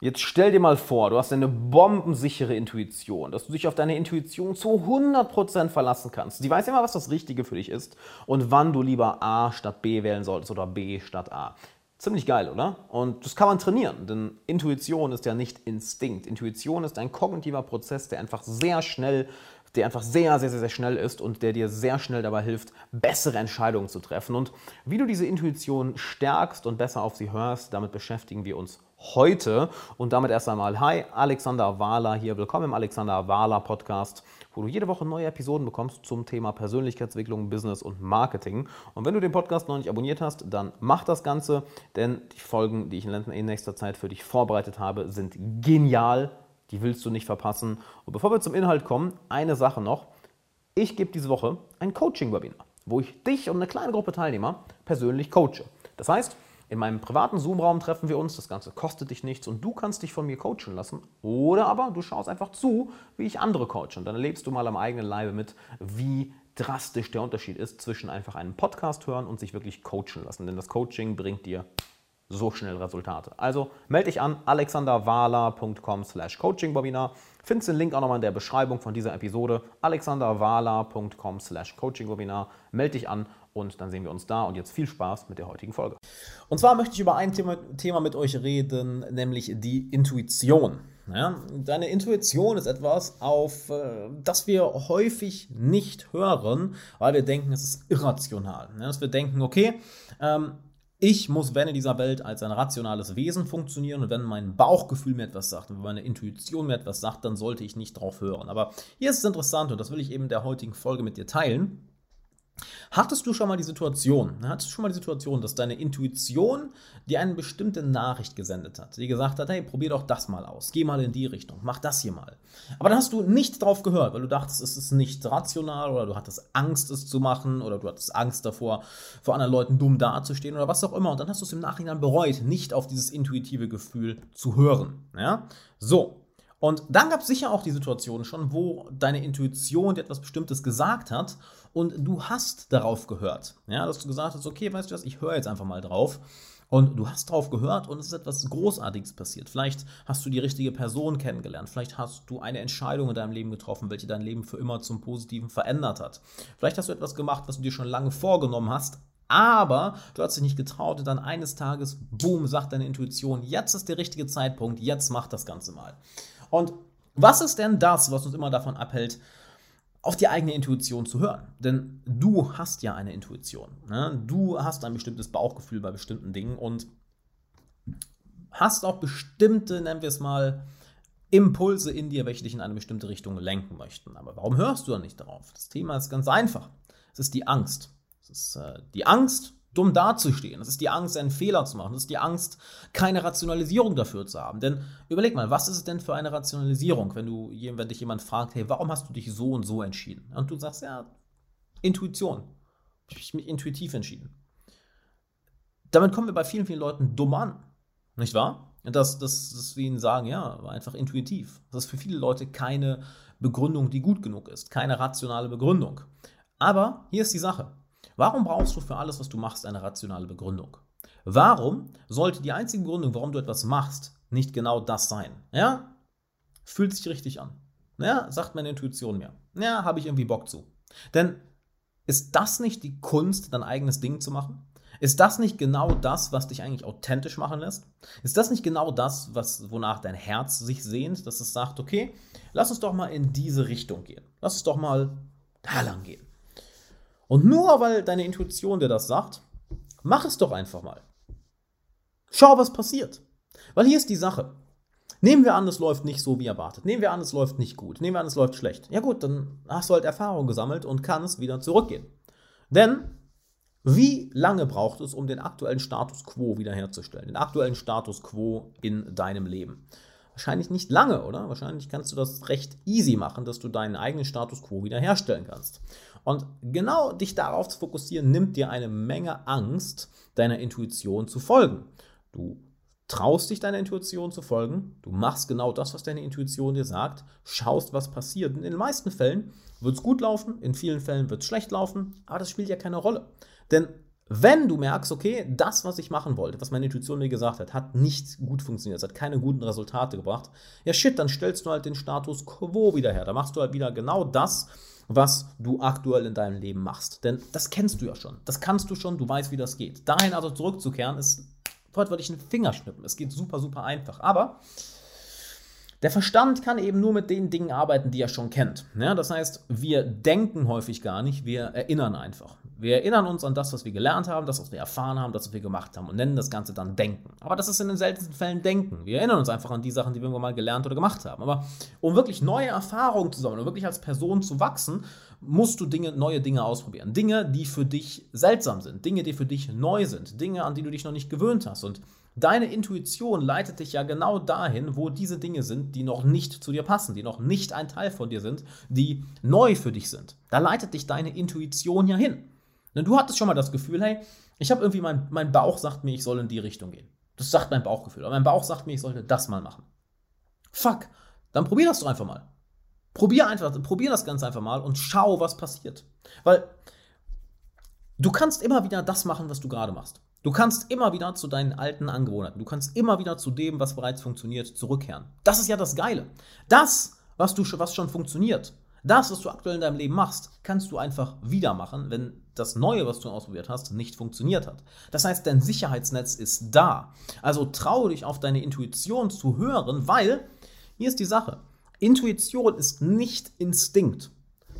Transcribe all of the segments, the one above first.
Jetzt stell dir mal vor, du hast eine bombensichere Intuition, dass du dich auf deine Intuition zu 100% verlassen kannst. Die weiß immer, was das Richtige für dich ist und wann du lieber A statt B wählen solltest oder B statt A. Ziemlich geil, oder? Und das kann man trainieren, denn Intuition ist ja nicht Instinkt. Intuition ist ein kognitiver Prozess, der einfach sehr schnell der einfach sehr, sehr, sehr, sehr schnell ist und der dir sehr schnell dabei hilft, bessere Entscheidungen zu treffen. Und wie du diese Intuition stärkst und besser auf sie hörst, damit beschäftigen wir uns heute. Und damit erst einmal, hi, Alexander Wahler hier. Willkommen im Alexander Wahler Podcast, wo du jede Woche neue Episoden bekommst zum Thema Persönlichkeitsentwicklung, Business und Marketing. Und wenn du den Podcast noch nicht abonniert hast, dann mach das Ganze, denn die Folgen, die ich in nächster Zeit für dich vorbereitet habe, sind genial die willst du nicht verpassen. Und bevor wir zum Inhalt kommen, eine Sache noch. Ich gebe diese Woche ein Coaching-Webinar, wo ich dich und eine kleine Gruppe Teilnehmer persönlich coache. Das heißt, in meinem privaten Zoom-Raum treffen wir uns, das Ganze kostet dich nichts und du kannst dich von mir coachen lassen. Oder aber du schaust einfach zu, wie ich andere coache. Und dann erlebst du mal am eigenen Leibe mit, wie drastisch der Unterschied ist zwischen einfach einem Podcast hören und sich wirklich coachen lassen. Denn das Coaching bringt dir so schnell Resultate. Also melde dich an alexanderwala.com slash coachingwebinar. Findest den Link auch nochmal in der Beschreibung von dieser Episode. alexanderwala.com slash coachingwebinar. Melde dich an und dann sehen wir uns da. Und jetzt viel Spaß mit der heutigen Folge. Und zwar möchte ich über ein Thema, Thema mit euch reden, nämlich die Intuition. Ja, deine Intuition ist etwas, auf äh, das wir häufig nicht hören, weil wir denken, es ist irrational. Dass wir denken, okay, ähm, ich muss, wenn in dieser Welt, als ein rationales Wesen funktionieren und wenn mein Bauchgefühl mir etwas sagt und wenn meine Intuition mir etwas sagt, dann sollte ich nicht drauf hören. Aber hier ist es interessant und das will ich eben in der heutigen Folge mit dir teilen. Hattest du schon mal die Situation, hattest du schon mal die Situation, dass deine Intuition dir eine bestimmte Nachricht gesendet hat, die gesagt hat, hey, probier doch das mal aus, geh mal in die Richtung, mach das hier mal. Aber dann hast du nicht drauf gehört, weil du dachtest, es ist nicht rational oder du hattest Angst, es zu machen oder du hattest Angst davor, vor anderen Leuten dumm dazustehen oder was auch immer. Und dann hast du es im Nachhinein bereut, nicht auf dieses intuitive Gefühl zu hören. Ja? So, und dann gab es sicher auch die Situation schon, wo deine Intuition dir etwas Bestimmtes gesagt hat und du hast darauf gehört. Ja, dass du gesagt hast, okay, weißt du was, ich höre jetzt einfach mal drauf. Und du hast drauf gehört und es ist etwas Großartiges passiert. Vielleicht hast du die richtige Person kennengelernt. Vielleicht hast du eine Entscheidung in deinem Leben getroffen, welche dein Leben für immer zum Positiven verändert hat. Vielleicht hast du etwas gemacht, was du dir schon lange vorgenommen hast, aber du hast dich nicht getraut und dann eines Tages, boom, sagt deine Intuition, jetzt ist der richtige Zeitpunkt, jetzt mach das Ganze mal. Und was ist denn das, was uns immer davon abhält, auf die eigene Intuition zu hören. Denn du hast ja eine Intuition. Ne? Du hast ein bestimmtes Bauchgefühl bei bestimmten Dingen und hast auch bestimmte, nennen wir es mal, Impulse in dir, welche dich in eine bestimmte Richtung lenken möchten. Aber warum hörst du da nicht darauf? Das Thema ist ganz einfach. Es ist die Angst. Es ist äh, die Angst, dumm dazustehen. Das ist die Angst, einen Fehler zu machen. Das ist die Angst, keine Rationalisierung dafür zu haben. Denn überleg mal, was ist es denn für eine Rationalisierung, wenn, du, wenn dich jemand fragt, hey, warum hast du dich so und so entschieden? Und du sagst, ja, Intuition. Ich habe mich intuitiv entschieden. Damit kommen wir bei vielen, vielen Leuten dumm an. Nicht wahr? Das, das, das wir ihnen sagen, ja, einfach intuitiv. Das ist für viele Leute keine Begründung, die gut genug ist. Keine rationale Begründung. Aber hier ist die Sache. Warum brauchst du für alles, was du machst, eine rationale Begründung? Warum sollte die einzige Begründung, warum du etwas machst, nicht genau das sein? Ja? Fühlt sich richtig an. Ja, sagt meine Intuition mir. Ja, habe ich irgendwie Bock zu. Denn ist das nicht die Kunst, dein eigenes Ding zu machen? Ist das nicht genau das, was dich eigentlich authentisch machen lässt? Ist das nicht genau das, was, wonach dein Herz sich sehnt, dass es sagt, okay, lass uns doch mal in diese Richtung gehen. Lass uns doch mal da lang gehen. Und nur weil deine Intuition dir das sagt, mach es doch einfach mal. Schau, was passiert. Weil hier ist die Sache. Nehmen wir an, es läuft nicht so wie erwartet. Nehmen wir an, es läuft nicht gut. Nehmen wir an, es läuft schlecht. Ja gut, dann hast du halt Erfahrung gesammelt und kannst wieder zurückgehen. Denn wie lange braucht es, um den aktuellen Status quo wiederherzustellen? Den aktuellen Status quo in deinem Leben? Wahrscheinlich nicht lange, oder? Wahrscheinlich kannst du das recht easy machen, dass du deinen eigenen Status quo wiederherstellen kannst. Und genau dich darauf zu fokussieren, nimmt dir eine Menge Angst, deiner Intuition zu folgen. Du traust dich deiner Intuition zu folgen, du machst genau das, was deine Intuition dir sagt, schaust, was passiert. Und in den meisten Fällen wird es gut laufen, in vielen Fällen wird es schlecht laufen, aber das spielt ja keine Rolle. Denn Wenn du merkst, okay, das, was ich machen wollte, was meine Intuition mir gesagt hat, hat nicht gut funktioniert, es hat keine guten Resultate gebracht, ja shit, dann stellst du halt den Status quo wieder her. Da machst du halt wieder genau das, was du aktuell in deinem Leben machst. Denn das kennst du ja schon. Das kannst du schon, du weißt, wie das geht. Dahin also zurückzukehren, ist wortwörtlich ein Fingerschnippen. Es geht super, super einfach. Aber der Verstand kann eben nur mit den Dingen arbeiten, die er schon kennt. Ja, das heißt, wir denken häufig gar nicht, wir erinnern einfach. Wir erinnern uns an das, was wir gelernt haben, das, was wir erfahren haben, das, was wir gemacht haben und nennen das Ganze dann Denken. Aber das ist in den seltensten Fällen Denken. Wir erinnern uns einfach an die Sachen, die wir irgendwann mal gelernt oder gemacht haben. Aber um wirklich neue Erfahrungen zu sammeln, um wirklich als Person zu wachsen, musst du Dinge, neue Dinge ausprobieren. Dinge, die für dich seltsam sind, Dinge, die für dich neu sind, Dinge, an die du dich noch nicht gewöhnt hast. Und Deine Intuition leitet dich ja genau dahin, wo diese Dinge sind, die noch nicht zu dir passen, die noch nicht ein Teil von dir sind, die neu für dich sind. Da leitet dich deine Intuition ja hin. Denn du hattest schon mal das Gefühl, hey, ich habe irgendwie, mein, mein Bauch sagt mir, ich soll in die Richtung gehen. Das sagt mein Bauchgefühl. Aber mein Bauch sagt mir, ich sollte das mal machen. Fuck, dann probier das doch einfach mal. Probier einfach, probier das Ganze einfach mal und schau, was passiert. Weil du kannst immer wieder das machen, was du gerade machst. Du kannst immer wieder zu deinen alten Angewohnheiten, du kannst immer wieder zu dem, was bereits funktioniert, zurückkehren. Das ist ja das Geile. Das, was, du, was schon funktioniert, das, was du aktuell in deinem Leben machst, kannst du einfach wieder machen, wenn das Neue, was du ausprobiert hast, nicht funktioniert hat. Das heißt, dein Sicherheitsnetz ist da. Also traue dich auf deine Intuition zu hören, weil hier ist die Sache. Intuition ist nicht Instinkt.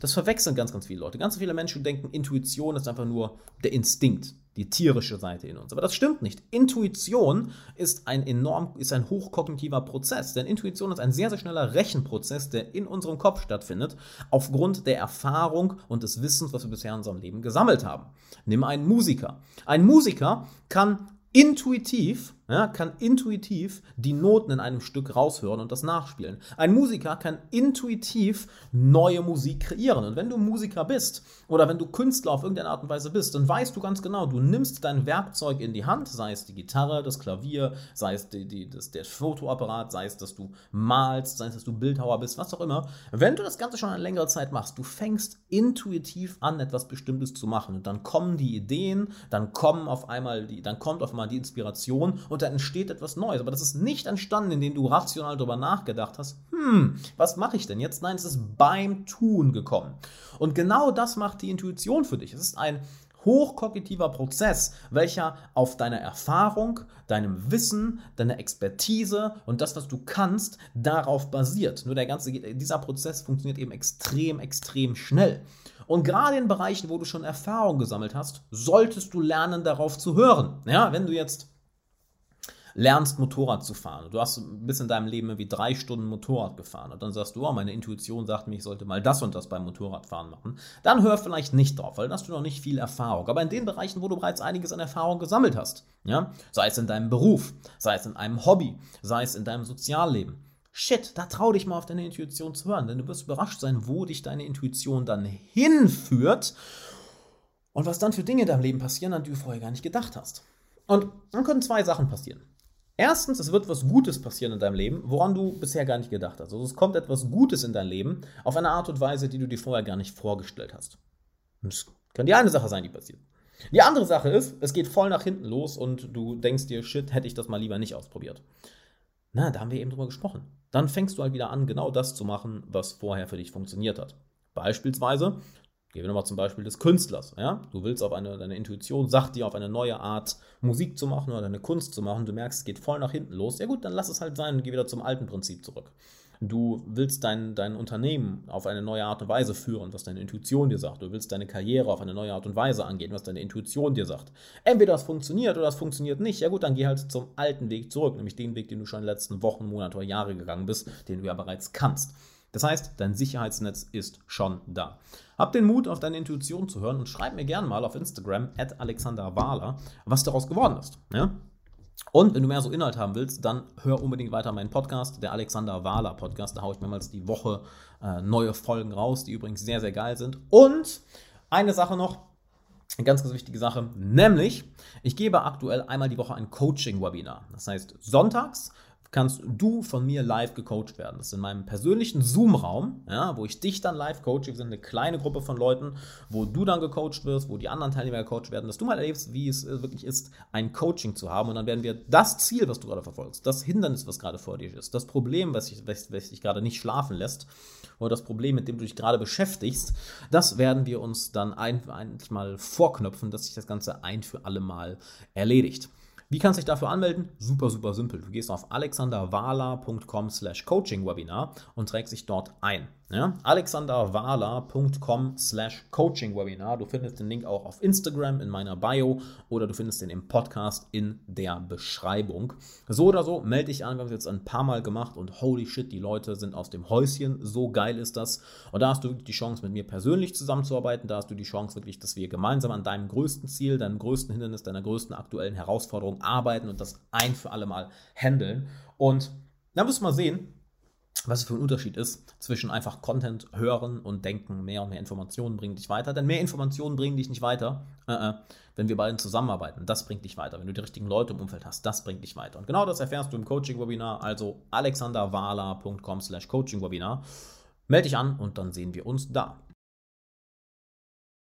Das verwechseln ganz, ganz viele Leute. Ganz viele Menschen denken, Intuition ist einfach nur der Instinkt die tierische Seite in uns. Aber das stimmt nicht. Intuition ist ein enorm, ist ein hochkognitiver Prozess. Denn Intuition ist ein sehr, sehr schneller Rechenprozess, der in unserem Kopf stattfindet, aufgrund der Erfahrung und des Wissens, was wir bisher in unserem Leben gesammelt haben. Nimm einen Musiker. Ein Musiker kann intuitiv, ja, kann intuitiv die Noten in einem Stück raushören und das nachspielen. Ein Musiker kann intuitiv neue Musik kreieren. Und wenn du Musiker bist oder wenn du Künstler auf irgendeine Art und Weise bist, dann weißt du ganz genau, du nimmst dein Werkzeug in die Hand, sei es die Gitarre, das Klavier, sei es die, die, das, der Fotoapparat, sei es, dass du malst, sei es, dass du Bildhauer bist, was auch immer. Wenn du das Ganze schon eine längere Zeit machst, du fängst intuitiv an, etwas Bestimmtes zu machen. Und dann kommen die Ideen, dann kommen auf einmal die, dann kommt auf einmal die Inspiration und dann entsteht etwas Neues. Aber das ist nicht entstanden, indem du rational darüber nachgedacht hast, hm, was mache ich denn jetzt? Nein, es ist beim Tun gekommen. Und genau das macht die Intuition für dich. Es ist ein hochkognitiver Prozess, welcher auf deiner Erfahrung, deinem Wissen, deiner Expertise und das, was du kannst, darauf basiert. Nur der ganze, dieser Prozess funktioniert eben extrem, extrem schnell. Und gerade in Bereichen, wo du schon Erfahrung gesammelt hast, solltest du lernen, darauf zu hören. Ja, wenn du jetzt lernst Motorrad zu fahren. Du hast bis in deinem Leben irgendwie drei Stunden Motorrad gefahren und dann sagst du, oh, meine Intuition sagt mir, ich sollte mal das und das beim Motorradfahren machen. Dann hör vielleicht nicht drauf, weil dann hast du noch nicht viel Erfahrung. Aber in den Bereichen, wo du bereits einiges an Erfahrung gesammelt hast, ja, sei es in deinem Beruf, sei es in einem Hobby, sei es in deinem Sozialleben, Shit, da trau dich mal auf deine Intuition zu hören, denn du wirst überrascht sein, wo dich deine Intuition dann hinführt und was dann für Dinge in deinem Leben passieren, an die du vorher gar nicht gedacht hast. Und dann können zwei Sachen passieren. Erstens, es wird was Gutes passieren in deinem Leben, woran du bisher gar nicht gedacht hast. Also es kommt etwas Gutes in dein Leben auf eine Art und Weise, die du dir vorher gar nicht vorgestellt hast. Das kann die eine Sache sein, die passiert. Die andere Sache ist, es geht voll nach hinten los und du denkst dir, shit, hätte ich das mal lieber nicht ausprobiert. Na, da haben wir eben drüber gesprochen. Dann fängst du halt wieder an, genau das zu machen, was vorher für dich funktioniert hat. Beispielsweise, Gehen wir nochmal zum Beispiel des Künstlers. Ja? Du willst auf eine, deine Intuition sagt dir, auf eine neue Art Musik zu machen oder eine Kunst zu machen. Du merkst, es geht voll nach hinten los. Ja gut, dann lass es halt sein und geh wieder zum alten Prinzip zurück. Du willst dein, dein Unternehmen auf eine neue Art und Weise führen, was deine Intuition dir sagt. Du willst deine Karriere auf eine neue Art und Weise angehen, was deine Intuition dir sagt. Entweder das funktioniert oder das funktioniert nicht. Ja gut, dann geh halt zum alten Weg zurück, nämlich den Weg, den du schon in den letzten Wochen, Monate oder Jahre gegangen bist, den du ja bereits kannst. Das heißt, dein Sicherheitsnetz ist schon da. Hab den Mut, auf deine Intuition zu hören und schreib mir gerne mal auf Instagram at Alexander Wahler, was daraus geworden ist. Ja? Und wenn du mehr so Inhalt haben willst, dann hör unbedingt weiter meinen Podcast, der Alexander Wahler Podcast. Da haue ich mehrmals die Woche äh, neue Folgen raus, die übrigens sehr, sehr geil sind. Und eine Sache noch, eine ganz, ganz wichtige Sache, nämlich ich gebe aktuell einmal die Woche ein Coaching-Webinar. Das heißt, sonntags kannst du von mir live gecoacht werden. Das ist in meinem persönlichen Zoom-Raum, ja, wo ich dich dann live coache. Wir sind eine kleine Gruppe von Leuten, wo du dann gecoacht wirst, wo die anderen Teilnehmer gecoacht werden, dass du mal erlebst, wie es wirklich ist, ein Coaching zu haben. Und dann werden wir das Ziel, was du gerade verfolgst, das Hindernis, was gerade vor dir ist, das Problem, was dich, was, was dich gerade nicht schlafen lässt, oder das Problem, mit dem du dich gerade beschäftigst, das werden wir uns dann eigentlich mal vorknöpfen, dass sich das Ganze ein für alle Mal erledigt. Wie kannst du dich dafür anmelden? Super, super simpel. Du gehst auf alexanderwala.com slash coachingwebinar und trägst dich dort ein. Ja? alexanderwala.com slash coachingwebinar. Du findest den Link auch auf Instagram in meiner Bio oder du findest den im Podcast in der Beschreibung. So oder so, melde dich an. Wir haben es jetzt ein paar Mal gemacht und holy shit, die Leute sind aus dem Häuschen. So geil ist das. Und da hast du die Chance, mit mir persönlich zusammenzuarbeiten. Da hast du die Chance wirklich, dass wir gemeinsam an deinem größten Ziel, deinem größten Hindernis, deiner größten aktuellen Herausforderung arbeiten und das ein für alle Mal handeln. Und da müssen wir sehen, was es für ein Unterschied ist zwischen einfach Content hören und denken, mehr und mehr Informationen bringen dich weiter. Denn mehr Informationen bringen dich nicht weiter, äh, äh, wenn wir beiden zusammenarbeiten. Das bringt dich weiter. Wenn du die richtigen Leute im Umfeld hast, das bringt dich weiter. Und genau das erfährst du im Coaching-Webinar, also alexanderwala.com slash Coaching-Webinar. Melde dich an und dann sehen wir uns da.